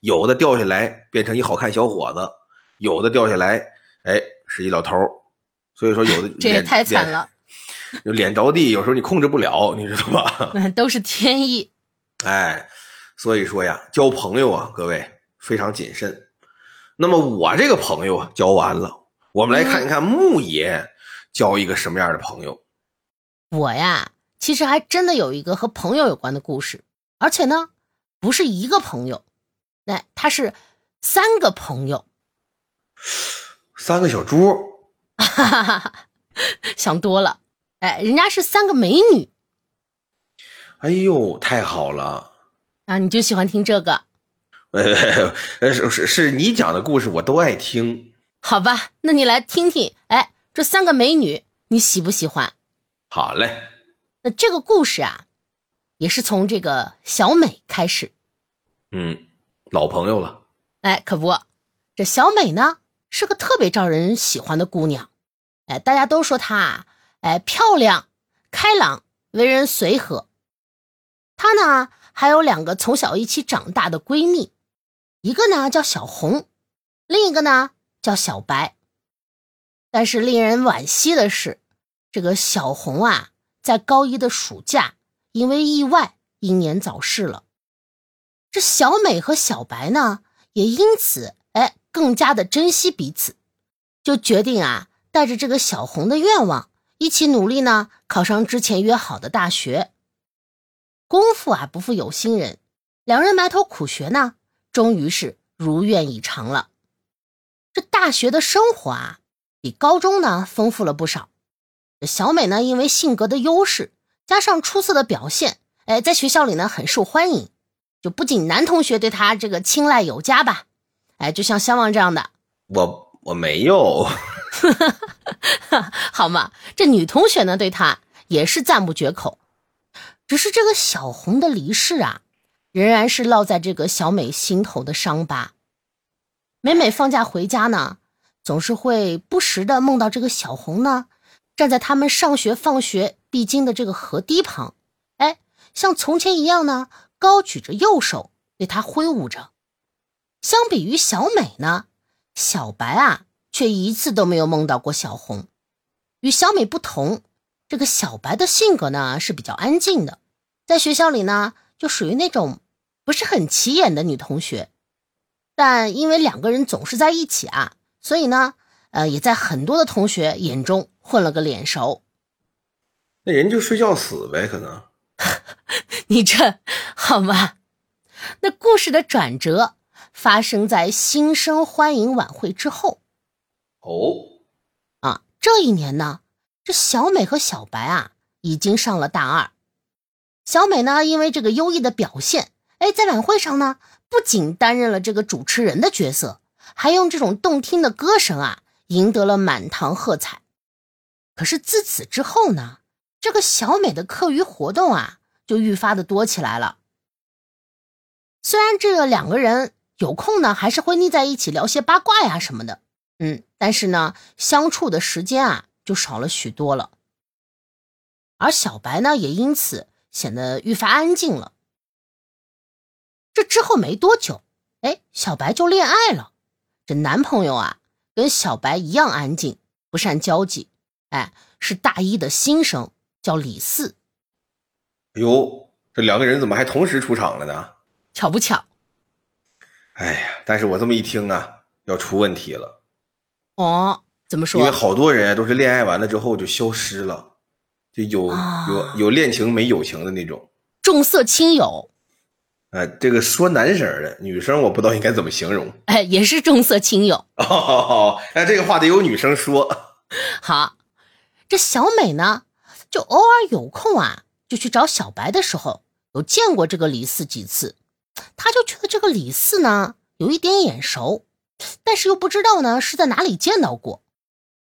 有的掉下来变成一好看小伙子，有的掉下来，哎，是一老头所以说，有的这也太惨了。就脸着地，有时候你控制不了，你知道吧？那都是天意。哎，所以说呀，交朋友啊，各位非常谨慎。那么我这个朋友啊，交完了，我们来看一看牧野交一个什么样的朋友。我呀，其实还真的有一个和朋友有关的故事，而且呢，不是一个朋友，那他是三个朋友，三个小猪。哈哈哈哈想多了。哎，人家是三个美女。哎呦，太好了！啊，你就喜欢听这个？呃，是是是你讲的故事，我都爱听。好吧，那你来听听。哎，这三个美女，你喜不喜欢？好嘞。那这个故事啊，也是从这个小美开始。嗯，老朋友了。哎，可不，这小美呢是个特别招人喜欢的姑娘。哎，大家都说她。哎，漂亮、开朗，为人随和。她呢，还有两个从小一起长大的闺蜜，一个呢叫小红，另一个呢叫小白。但是令人惋惜的是，这个小红啊，在高一的暑假因为意外英年早逝了。这小美和小白呢，也因此哎更加的珍惜彼此，就决定啊，带着这个小红的愿望。一起努力呢，考上之前约好的大学。功夫啊，不负有心人，两人埋头苦学呢，终于是如愿以偿了。这大学的生活啊，比高中呢丰富了不少。小美呢，因为性格的优势，加上出色的表现，哎，在学校里呢很受欢迎。就不仅男同学对她这个青睐有加吧，哎，就像相望这样的，我我没有。好嘛，这女同学呢，对他也是赞不绝口。只是这个小红的离世啊，仍然是烙在这个小美心头的伤疤。每每放假回家呢，总是会不时的梦到这个小红呢，站在他们上学放学必经的这个河堤旁，哎，像从前一样呢，高举着右手对他挥舞着。相比于小美呢，小白啊。却一次都没有梦到过小红。与小美不同，这个小白的性格呢是比较安静的，在学校里呢就属于那种不是很起眼的女同学。但因为两个人总是在一起啊，所以呢，呃，也在很多的同学眼中混了个脸熟。那人就睡觉死呗，可能。你这好吗？那故事的转折发生在新生欢迎晚会之后。哦，啊，这一年呢，这小美和小白啊已经上了大二。小美呢，因为这个优异的表现，哎，在晚会上呢，不仅担任了这个主持人的角色，还用这种动听的歌声啊，赢得了满堂喝彩。可是自此之后呢，这个小美的课余活动啊，就愈发的多起来了。虽然这两个人有空呢，还是会腻在一起聊些八卦呀什么的。嗯，但是呢，相处的时间啊就少了许多了。而小白呢，也因此显得愈发安静了。这之后没多久，哎，小白就恋爱了。这男朋友啊，跟小白一样安静，不善交际。哎，是大一的新生，叫李四。哎呦，这两个人怎么还同时出场了呢？巧不巧？哎呀，但是我这么一听啊，要出问题了。哦，怎么说？因为好多人都是恋爱完了之后就消失了，就有有有恋情没友情的那种，重色轻友。哎，这个说男生的，女生我不知道应该怎么形容。哎，也是重色轻友。哦，哎，这个话得有女生说。好，这小美呢，就偶尔有空啊，就去找小白的时候，有见过这个李四几次，他就觉得这个李四呢，有一点眼熟。但是又不知道呢是在哪里见到过，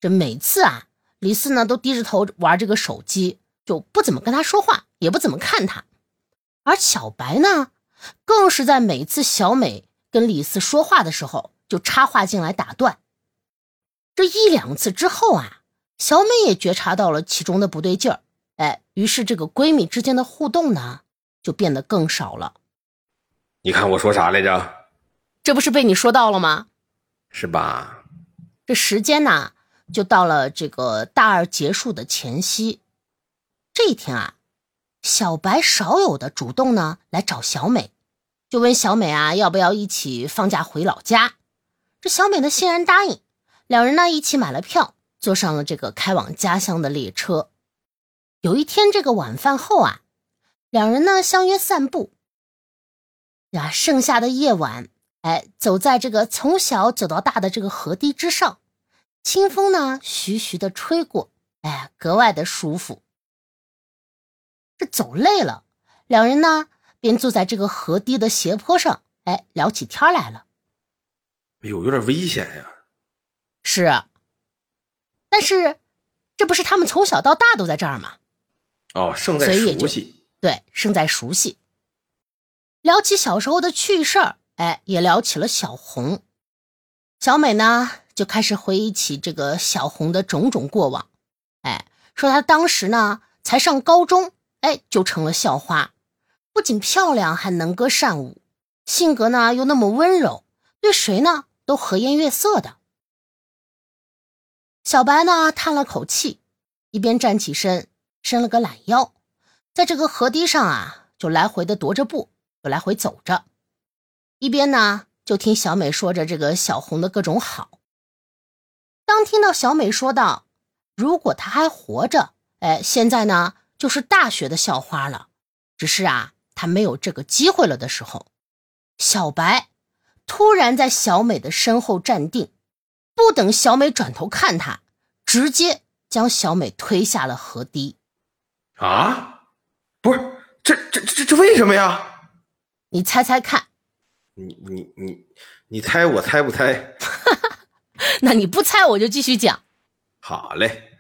这每次啊，李四呢都低着头玩这个手机，就不怎么跟他说话，也不怎么看他。而小白呢，更是在每次小美跟李四说话的时候，就插话进来打断。这一两次之后啊，小美也觉察到了其中的不对劲儿，哎，于是这个闺蜜之间的互动呢，就变得更少了。你看我说啥来着？这不是被你说到了吗？是吧？这时间呢，就到了这个大二结束的前夕。这一天啊，小白少有的主动呢来找小美，就问小美啊要不要一起放假回老家。这小美呢欣然答应，两人呢一起买了票，坐上了这个开往家乡的列车。有一天这个晚饭后啊，两人呢相约散步。呀，盛夏的夜晚。哎，走在这个从小走到大的这个河堤之上，清风呢徐徐的吹过，哎，格外的舒服。这走累了，两人呢便坐在这个河堤的斜坡上，哎，聊起天来了。哎呦，有点危险呀！是，但是这不是他们从小到大都在这儿吗？哦，胜在熟悉。对，胜在熟悉。聊起小时候的趣事儿。哎，也聊起了小红，小美呢就开始回忆起这个小红的种种过往。哎，说她当时呢才上高中，哎就成了校花，不仅漂亮，还能歌善舞，性格呢又那么温柔，对谁呢都和颜悦色的。小白呢叹了口气，一边站起身，伸了个懒腰，在这个河堤上啊就来回的踱着步，就来回走着。一边呢，就听小美说着这个小红的各种好。当听到小美说道：“如果她还活着，哎，现在呢就是大学的校花了。只是啊，她没有这个机会了的时候，小白突然在小美的身后站定，不等小美转头看他，直接将小美推下了河堤。啊，不是，这这这这为什么呀？你猜猜看。你你你你猜我猜不猜？那你不猜我就继续讲。好嘞，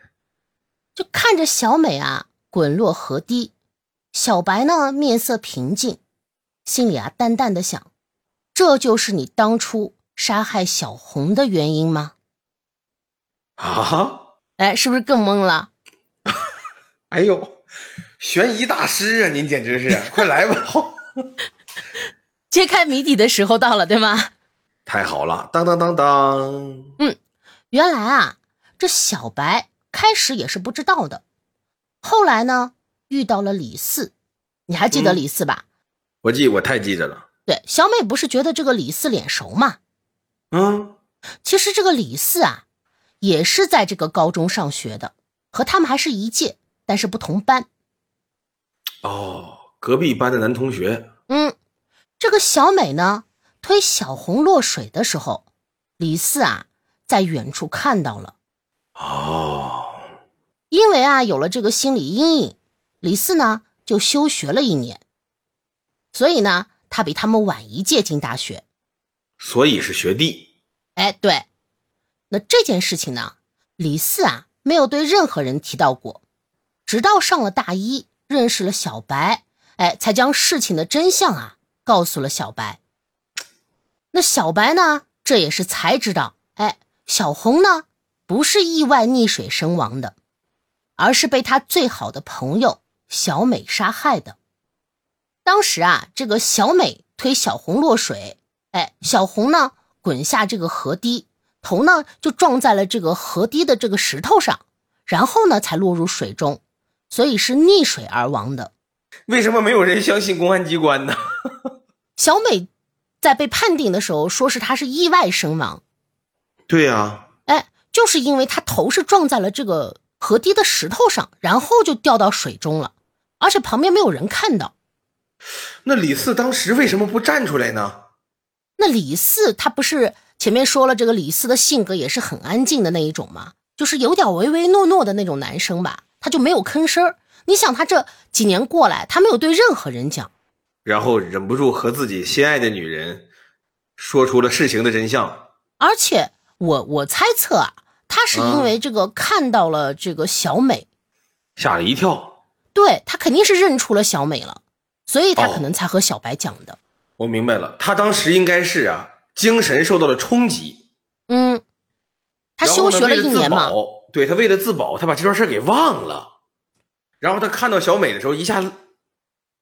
就看着小美啊滚落河堤，小白呢面色平静，心里啊淡淡的想：这就是你当初杀害小红的原因吗？啊，哎，是不是更懵了？哎呦，悬疑大师啊，您简直是！快来吧，揭开谜底的时候到了，对吗？太好了，当当当当。嗯，原来啊，这小白开始也是不知道的，后来呢遇到了李四，你还记得李四吧？我记，我太记着了。对，小美不是觉得这个李四脸熟吗？嗯，其实这个李四啊，也是在这个高中上学的，和他们还是一届，但是不同班。哦，隔壁班的男同学。嗯，这个小美呢，推小红落水的时候，李四啊在远处看到了。哦，因为啊有了这个心理阴影，李四呢就休学了一年，所以呢他比他们晚一届进大学。所以是学弟。哎，对，那这件事情呢，李四啊没有对任何人提到过，直到上了大一，认识了小白，哎，才将事情的真相啊告诉了小白。那小白呢，这也是才知道，哎，小红呢不是意外溺水身亡的，而是被他最好的朋友小美杀害的。当时啊，这个小美推小红落水。哎，小红呢，滚下这个河堤，头呢就撞在了这个河堤的这个石头上，然后呢才落入水中，所以是溺水而亡的。为什么没有人相信公安机关呢？小美在被判定的时候说是她是意外身亡。对呀，哎，就是因为她头是撞在了这个河堤的石头上，然后就掉到水中了，而且旁边没有人看到。那李四当时为什么不站出来呢？那李四他不是前面说了，这个李四的性格也是很安静的那一种吗？就是有点唯唯诺诺的那种男生吧，他就没有吭声你想他这几年过来，他没有对任何人讲，然后忍不住和自己心爱的女人说出了事情的真相。而且我我猜测啊，他是因为这个看到了这个小美，吓了一跳。对他肯定是认出了小美了，所以他可能才和小白讲的。我明白了，他当时应该是啊，精神受到了冲击。嗯，他休学了一年嘛。对他为了自保，他把这段事给忘了。然后他看到小美的时候，一下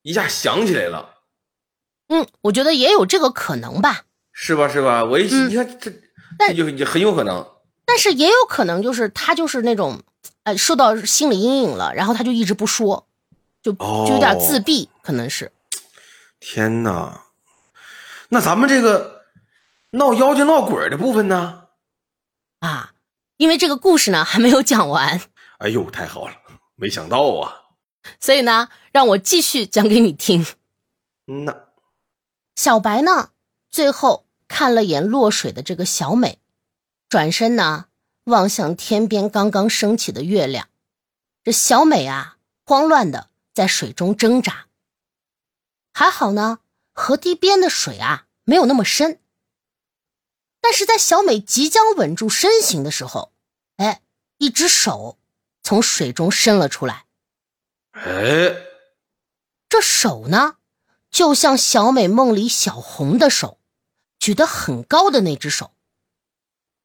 一下想起来了。嗯，我觉得也有这个可能吧。是吧？是吧？我一你看这，这就就很有可能。但是也有可能就是他就是那种，呃，受到心理阴影了，然后他就一直不说，就就有点自闭，可能是。天哪！那咱们这个闹妖精闹鬼的部分呢？啊，因为这个故事呢还没有讲完。哎呦，太好了，没想到啊！所以呢，让我继续讲给你听。嗯呐，小白呢，最后看了眼落水的这个小美，转身呢望向天边刚刚升起的月亮。这小美啊，慌乱的在水中挣扎。还好呢。河堤边的水啊，没有那么深。但是在小美即将稳住身形的时候，哎，一只手从水中伸了出来。哎，这手呢，就像小美梦里小红的手，举得很高的那只手。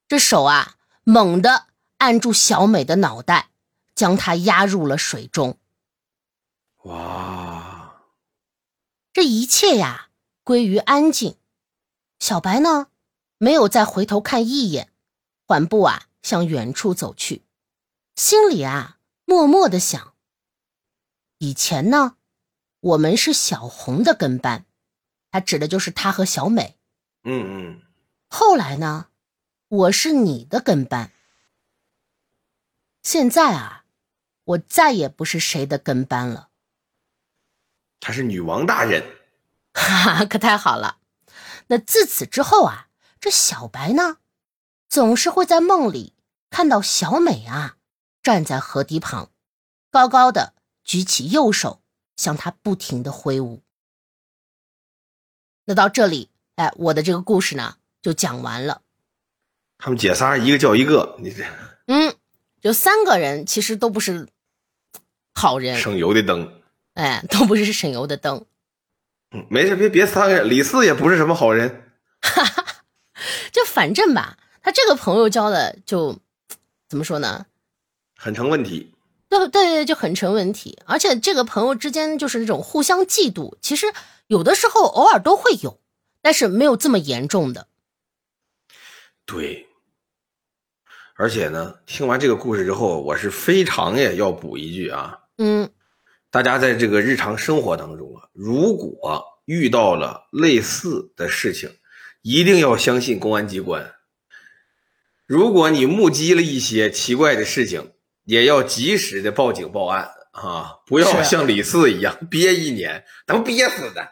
这手啊，猛地按住小美的脑袋，将她压入了水中。哇！这一切呀，归于安静。小白呢，没有再回头看一眼，缓步啊向远处走去，心里啊默默的想：以前呢，我们是小红的跟班，他指的就是他和小美。嗯嗯。后来呢，我是你的跟班。现在啊，我再也不是谁的跟班了。她是女王大人，哈哈，可太好了。那自此之后啊，这小白呢，总是会在梦里看到小美啊站在河堤旁，高高的举起右手向他不停的挥舞。那到这里，哎，我的这个故事呢就讲完了。他们姐仨一个叫一个，你这嗯，就三个人其实都不是好人，省油的灯。哎，都不是省油的灯。嗯，没事，别别撒开，李四也不是什么好人。哈哈，就反正吧，他这个朋友交的就怎么说呢？很成问题。对对对，就很成问题。而且这个朋友之间就是那种互相嫉妒，其实有的时候偶尔都会有，但是没有这么严重的。对。而且呢，听完这个故事之后，我是非常也要补一句啊。嗯。大家在这个日常生活当中啊，如果遇到了类似的事情，一定要相信公安机关。如果你目击了一些奇怪的事情，也要及时的报警报案啊！不要像李四一样憋一年，能憋死的。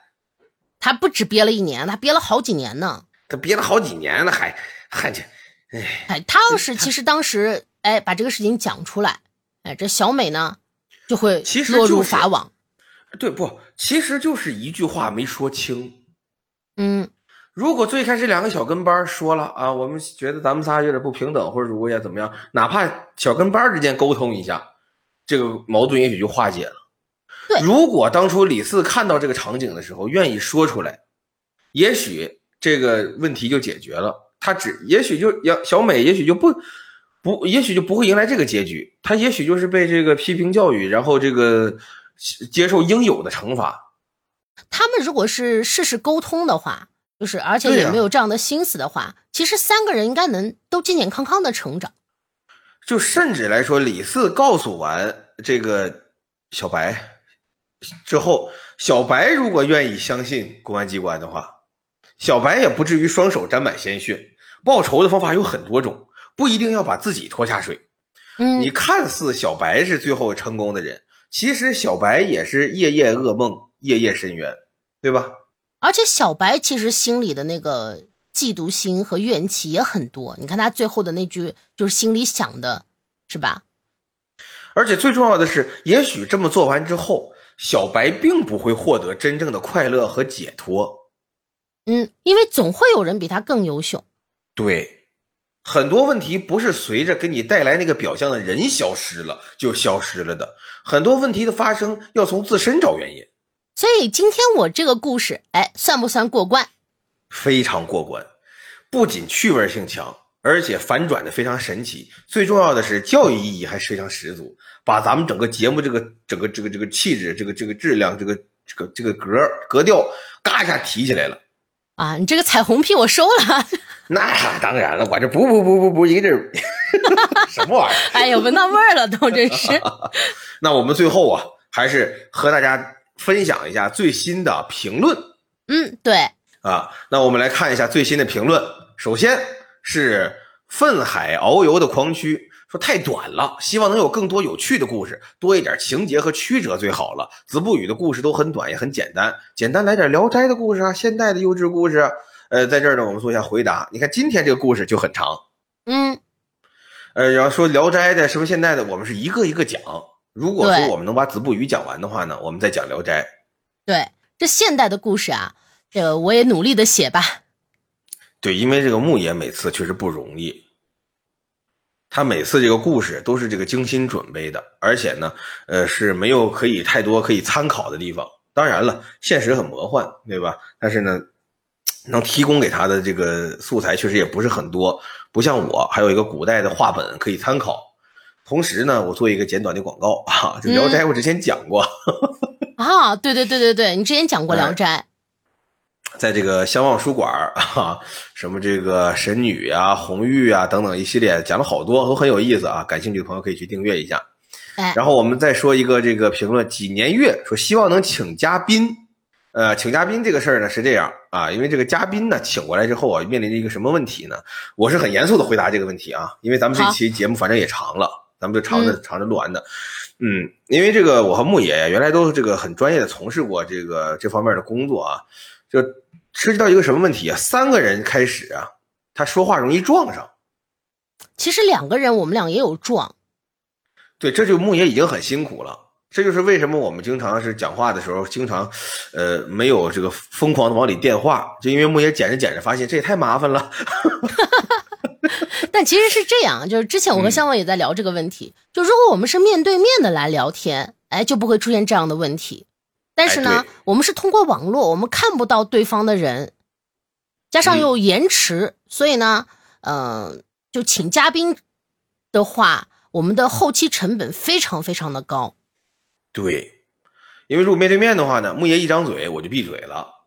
他不止憋了一年，他憋了好几年呢。他憋了好几年了，还还去，哎哎，他要是其实当时哎把这个事情讲出来，哎，这小美呢？就会落入法网，对不？其实就是一句话没说清。嗯，如果最开始两个小跟班说了啊，我们觉得咱们仨有点不平等，或者如果要怎么样，哪怕小跟班之间沟通一下，这个矛盾也许就化解了。对，如果当初李四看到这个场景的时候愿意说出来，也许这个问题就解决了。他只也许就杨小美，也许就不。不，也许就不会迎来这个结局。他也许就是被这个批评教育，然后这个接受应有的惩罚。他们如果是事事沟通的话，就是而且也没有这样的心思的话，其实三个人应该能都健健康康的成长。就甚至来说，李四告诉完这个小白之后，小白如果愿意相信公安机关的话，小白也不至于双手沾满鲜血。报仇的方法有很多种。不一定要把自己拖下水，嗯，你看似小白是最后成功的人，其实小白也是夜夜噩梦，夜夜深渊，对吧？而且小白其实心里的那个嫉妒心和怨气也很多。你看他最后的那句，就是心里想的，是吧？而且最重要的是，也许这么做完之后，小白并不会获得真正的快乐和解脱。嗯，因为总会有人比他更优秀。对。很多问题不是随着给你带来那个表象的人消失了就消失了的，很多问题的发生要从自身找原因。所以今天我这个故事，哎，算不算过关？非常过关，不仅趣味性强，而且反转的非常神奇。最重要的是教育意义还非常十足，把咱们整个节目这个整个这个这个气质、这个这个质量、这个这个这个格格调，嘎一下提起来了。啊，你这个彩虹屁我收了。那当然了，我这不不不不不一个劲儿，什么玩意儿？哎呦，闻到味儿了，都真是。那我们最后啊，还是和大家分享一下最新的评论。嗯，对。啊，那我们来看一下最新的评论。首先是愤海遨游的狂驱说太短了，希望能有更多有趣的故事，多一点情节和曲折最好了。子不语的故事都很短，也很简单，简单来点聊斋的故事啊，现代的优质故事。呃，在这儿呢，我们做一下回答。你看今天这个故事就很长，嗯，呃，然后说《聊斋》的什么现代的，我们是一个一个讲。如果说我们能把子不语讲完的话呢，我们再讲《聊斋》。对，这现代的故事啊，这个我也努力的写吧。对，因为这个牧野每次确实不容易，他每次这个故事都是这个精心准备的，而且呢，呃，是没有可以太多可以参考的地方。当然了，现实很魔幻，对吧？但是呢。能提供给他的这个素材确实也不是很多，不像我还有一个古代的画本可以参考。同时呢，我做一个简短的广告啊，就《聊斋》我之前讲过 啊，对对对对对，你之前讲过《聊斋》，在这个相望书馆 啊，什么这个神女啊、红玉啊等等一系列讲了好多，都很有意思啊。感兴趣的朋友可以去订阅一下。哎，然后我们再说一个这个评论，几年月说希望能请嘉宾。呃，请嘉宾这个事儿呢是这样啊，因为这个嘉宾呢请过来之后啊，面临着一个什么问题呢？我是很严肃的回答这个问题啊，因为咱们这期节目反正也长了，咱们就长着长着录完的。嗯，因为这个我和牧野呀，原来都是这个很专业的从事过这个这方面的工作啊，就涉及到一个什么问题啊？三个人开始啊，他说话容易撞上。其实两个人我们俩也有撞。对，这就木爷已经很辛苦了。这就是为什么我们经常是讲话的时候，经常，呃，没有这个疯狂的往里电话，就因为木野剪着剪着发现这也太麻烦了。但其实是这样，就是之前我和香旺也在聊这个问题，就如果我们是面对面的来聊天，哎，就不会出现这样的问题。但是呢，我们是通过网络，我们看不到对方的人，加上又延迟，所以呢，嗯，就请嘉宾的话，我们的后期成本非常非常的高。对，因为如果面对面的话呢，木爷一张嘴我就闭嘴了。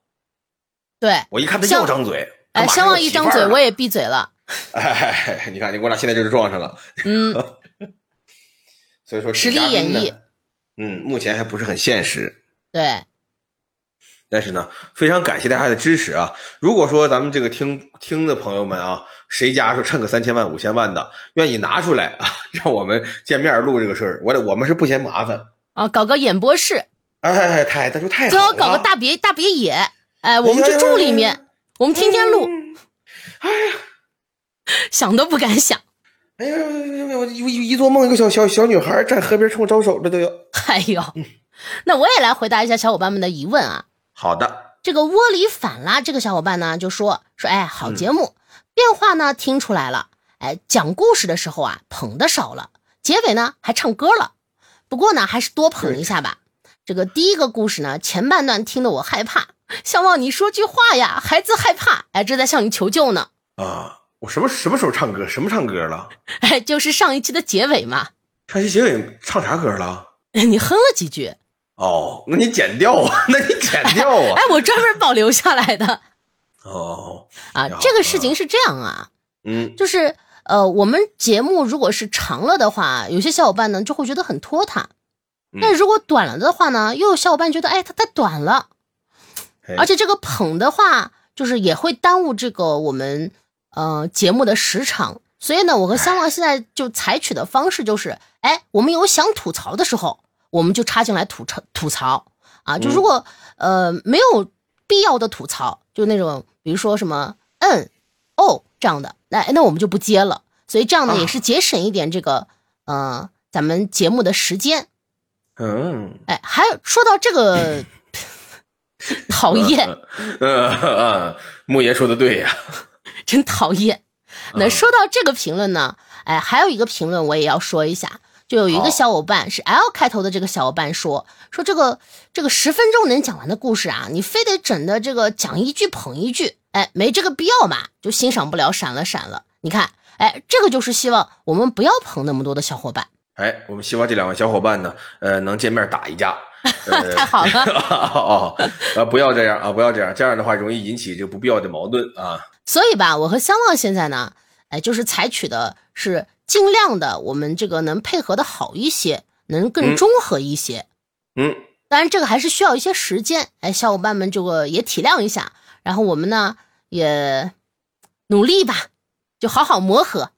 对，我一看他要张嘴，哎，相望一张嘴我也闭嘴了。哎，你看，你我俩现在就是撞上了。嗯，所以说实力演绎，嗯，目前还不是很现实。对，但是呢，非常感谢大家的支持啊！如果说咱们这个听听的朋友们啊，谁家说趁个三千万、五千万的，愿意拿出来啊，让我们见面录这个事儿，我我们是不嫌麻烦啊，搞个演播室，哎哎，太，那就太好了，最好搞个大别大别野，哎，我们就住里面，我们天天录，哎呀，想都不敢想，哎呀，我一一做梦，一个小小小女孩站河边冲我招手了都要，哎呦。那我也来回答一下小伙伴们的疑问啊。好的，这个窝里反啦，这个小伙伴呢就说说，哎，好节目，变化呢听出来了，哎，讲故事的时候啊捧的少了，结尾呢还唱歌了，不过呢还是多捧一下吧。这个第一个故事呢前半段听得我害怕，相望你说句话呀，孩子害怕，哎，这在向你求救呢。啊，我什么什么时候唱歌？什么唱歌了？哎，就是上一期的结尾嘛。上期结尾唱啥歌了？你哼了几句。哦，那你剪掉啊？那你剪掉啊？哎，我专门保留下来的。哦，啊，这个事情是这样啊，嗯，就是呃，我们节目如果是长了的话，有些小伙伴呢就会觉得很拖沓；但如果短了的话呢，又有小伙伴觉得哎，它太短了。而且这个捧的话，就是也会耽误这个我们呃节目的时长。所以呢，我和三望现在就采取的方式就是，哎，我们有想吐槽的时候。我们就插进来吐槽吐槽啊！就如果呃没有必要的吐槽，就那种比如说什么嗯哦这样的，那那我们就不接了。所以这样呢也是节省一点这个呃咱们节目的时间。嗯，哎，还有说到这个 讨厌，嗯，木爷说的对呀，真讨厌。那说到这个评论呢，哎，还有一个评论我也要说一下。就有一个小伙伴是 L 开头的，这个小伙伴说说这个这个十分钟能讲完的故事啊，你非得整的这个讲一句捧一句，哎，没这个必要嘛，就欣赏不了，闪了闪了。你看，哎，这个就是希望我们不要捧那么多的小伙伴。哎，我们希望这两位小伙伴呢，呃，能见面打一架。太好了。哦，啊，不要这样啊，不要这样，这样的话容易引起这个不必要的矛盾啊。所以吧，我和香望现在呢，哎，就是采取的是。尽量的，我们这个能配合的好一些，能更中和一些。嗯，当然这个还是需要一些时间。哎，小伙伴们这个也体谅一下，然后我们呢也努力吧，就好好磨合。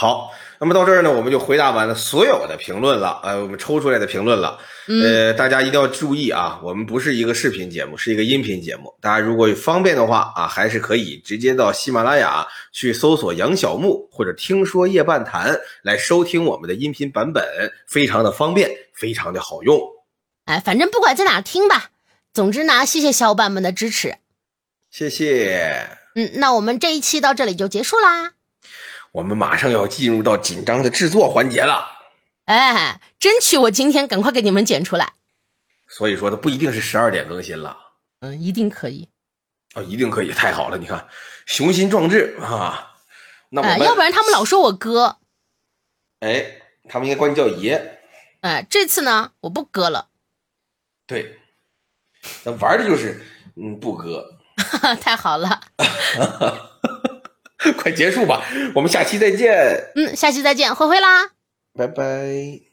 好，那么到这儿呢，我们就回答完了所有的评论了，呃，我们抽出来的评论了。呃，大家一定要注意啊，我们不是一个视频节目，是一个音频节目。大家如果方便的话啊，还是可以直接到喜马拉雅去搜索杨小木或者听说夜半谈来收听我们的音频版本，非常的方便，非常的好用。哎，反正不管在哪听吧。总之呢，谢谢小伙伴们的支持，谢谢。嗯，那我们这一期到这里就结束啦。我们马上要进入到紧张的制作环节了，哎，争取我今天赶快给你们剪出来。所以说，它不一定是十二点更新了，嗯，一定可以，哦，一定可以，太好了！你看，雄心壮志啊，那要不然他们老说我哥，哎，他们应该管你叫爷，哎，这次呢，我不割了，对，那玩的就是嗯，不割，太好了。快结束吧，我们下期再见。嗯，下期再见，灰灰啦，拜拜。